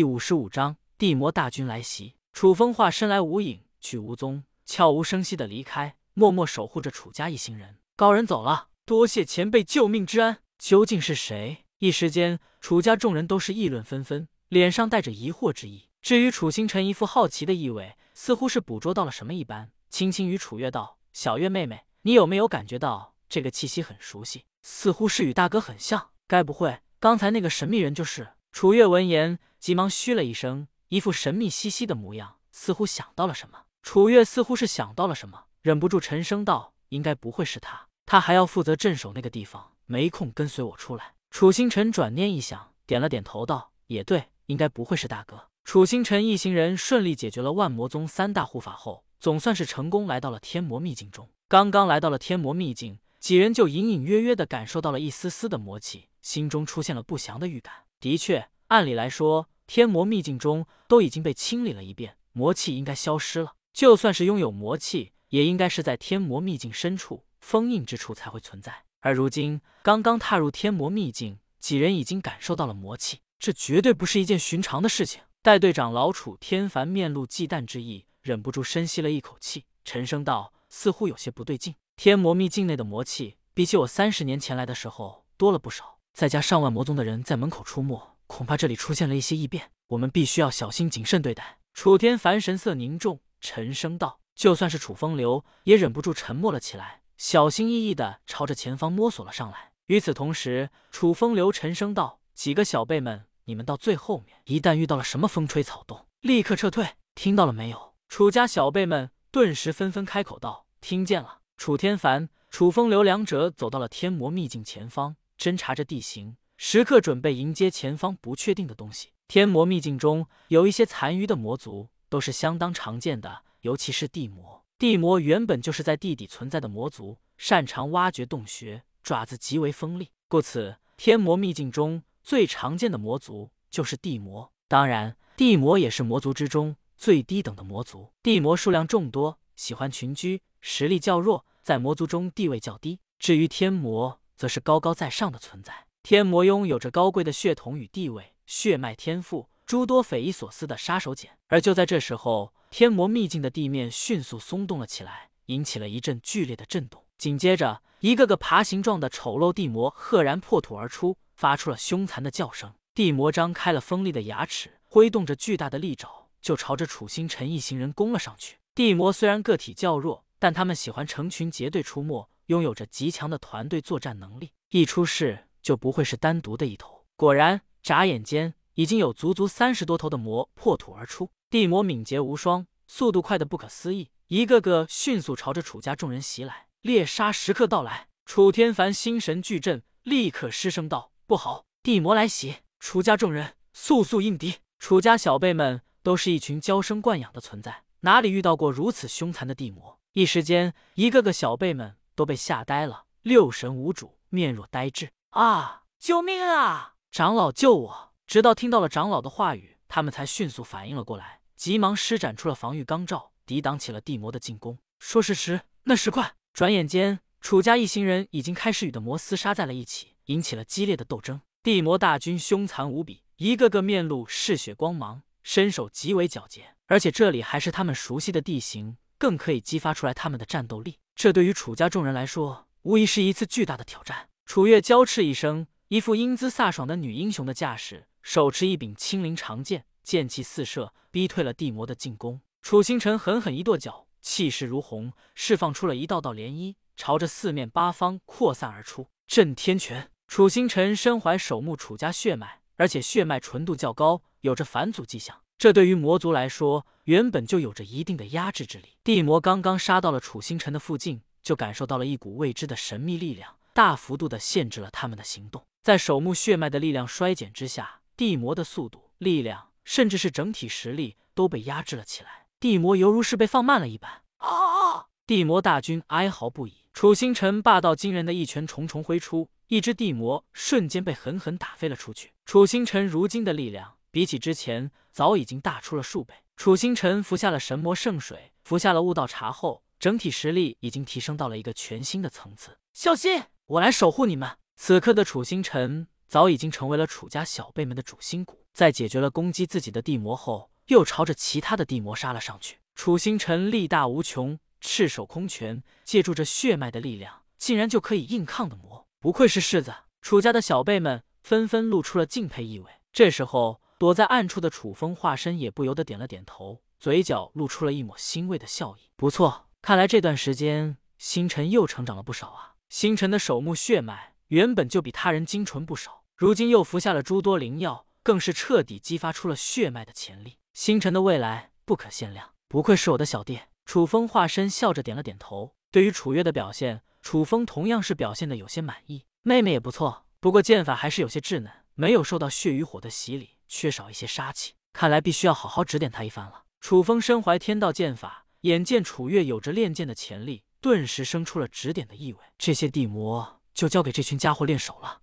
第五十五章地魔大军来袭。楚风化身来无影去无踪，悄无声息的离开，默默守护着楚家一行人。高人走了，多谢前辈救命之恩。究竟是谁？一时间，楚家众人都是议论纷纷，脸上带着疑惑之意。至于楚星辰，一副好奇的意味，似乎是捕捉到了什么一般，轻轻与楚月道：“小月妹妹，你有没有感觉到这个气息很熟悉？似乎是与大哥很像。该不会刚才那个神秘人就是？”楚月闻言，急忙嘘了一声，一副神秘兮兮的模样，似乎想到了什么。楚月似乎是想到了什么，忍不住沉声道：“应该不会是他，他还要负责镇守那个地方，没空跟随我出来。”楚星辰转念一想，点了点头道：“也对，应该不会是大哥。”楚星辰一行人顺利解决了万魔宗三大护法后，总算是成功来到了天魔秘境中。刚刚来到了天魔秘境，几人就隐隐约约的感受到了一丝丝的魔气，心中出现了不祥的预感。的确，按理来说，天魔秘境中都已经被清理了一遍，魔气应该消失了。就算是拥有魔气，也应该是在天魔秘境深处封印之处才会存在。而如今刚刚踏入天魔秘境，几人已经感受到了魔气，这绝对不是一件寻常的事情。带队长老楚天凡面露忌惮之意，忍不住深吸了一口气，沉声道：“似乎有些不对劲。天魔秘境内的魔气，比起我三十年前来的时候多了不少。”再加上万魔宗的人在门口出没，恐怕这里出现了一些异变，我们必须要小心谨慎对待。楚天凡神色凝重，沉声道：“就算是楚风流，也忍不住沉默了起来，小心翼翼的朝着前方摸索了上来。”与此同时，楚风流沉声道：“几个小辈们，你们到最后面，一旦遇到了什么风吹草动，立刻撤退，听到了没有？”楚家小辈们顿时纷纷开口道：“听见了。”楚天凡、楚风流两者走到了天魔秘境前方。侦查着地形，时刻准备迎接前方不确定的东西。天魔秘境中有一些残余的魔族，都是相当常见的，尤其是地魔。地魔原本就是在地底存在的魔族，擅长挖掘洞穴，爪子极为锋利，故此天魔秘境中最常见的魔族就是地魔。当然，地魔也是魔族之中最低等的魔族。地魔数量众多，喜欢群居，实力较弱，在魔族中地位较低。至于天魔，则是高高在上的存在。天魔拥有着高贵的血统与地位，血脉天赋，诸多匪夷所思的杀手锏。而就在这时候，天魔秘境的地面迅速松动了起来，引起了一阵剧烈的震动。紧接着，一个个爬行状的丑陋地魔赫然破土而出，发出了凶残的叫声。地魔张开了锋利的牙齿，挥动着巨大的利爪，就朝着楚星辰一行人攻了上去。地魔虽然个体较弱，但他们喜欢成群结队出没。拥有着极强的团队作战能力，一出事就不会是单独的一头。果然，眨眼间已经有足足三十多头的魔破土而出。地魔敏捷无双，速度快得不可思议，一个个迅速朝着楚家众人袭来。猎杀时刻到来，楚天凡心神俱震，立刻失声道：“不好，地魔来袭！楚家众人速速应敌！”楚家小辈们都是一群娇生惯养的存在，哪里遇到过如此凶残的地魔？一时间，一个个小辈们。都被吓呆了，六神无主，面若呆滞。啊！救命啊！长老救我！直到听到了长老的话语，他们才迅速反应了过来，急忙施展出了防御钢罩，抵挡起了地魔的进攻。说时迟，那时快，转眼间，楚家一行人已经开始与的魔厮杀在了一起，引起了激烈的斗争。地魔大军凶残无比，一个个面露嗜血光芒，身手极为矫捷，而且这里还是他们熟悉的地形，更可以激发出来他们的战斗力。这对于楚家众人来说，无疑是一次巨大的挑战。楚月娇叱一声，一副英姿飒爽的女英雄的架势，手持一柄青灵长剑，剑气四射，逼退了地魔的进攻。楚星辰狠狠一跺脚，气势如虹，释放出了一道道涟漪，朝着四面八方扩散而出。震天拳！楚星辰身怀守墓楚家血脉，而且血脉纯度较高，有着返祖迹象。这对于魔族来说，原本就有着一定的压制之力。地魔刚刚杀到了楚星辰的附近，就感受到了一股未知的神秘力量，大幅度的限制了他们的行动。在守墓血脉的力量衰减之下，地魔的速度、力量，甚至是整体实力都被压制了起来。地魔犹如是被放慢了一般。啊！地魔大军哀嚎不已。楚星辰霸道惊人的一拳重重挥出，一只地魔瞬间被狠狠打飞了出去。楚星辰如今的力量。比起之前，早已经大出了数倍。楚星辰服下了神魔圣水，服下了悟道茶后，整体实力已经提升到了一个全新的层次。小心，我来守护你们。此刻的楚星辰早已经成为了楚家小辈们的主心骨。在解决了攻击自己的地魔后，又朝着其他的地魔杀了上去。楚星辰力大无穷，赤手空拳，借助着血脉的力量，竟然就可以硬抗的魔，不愧是世子。楚家的小辈们纷纷露出了敬佩意味。这时候，躲在暗处的楚风化身也不由得点了点头，嘴角露出了一抹欣慰的笑意。不错，看来这段时间星辰又成长了不少啊！星辰的手目血脉原本就比他人精纯不少，如今又服下了诸多灵药，更是彻底激发出了血脉的潜力。星辰的未来不可限量，不愧是我的小弟。楚风化身笑着点了点头。对于楚月的表现，楚风同样是表现的有些满意。妹妹也不错，不过剑法还是有些稚嫩，没有受到血与火的洗礼，缺少一些杀气。看来必须要好好指点他一番了。楚风身怀天道剑法，眼见楚月有着练剑的潜力，顿时生出了指点的意味。这些地魔就交给这群家伙练手了。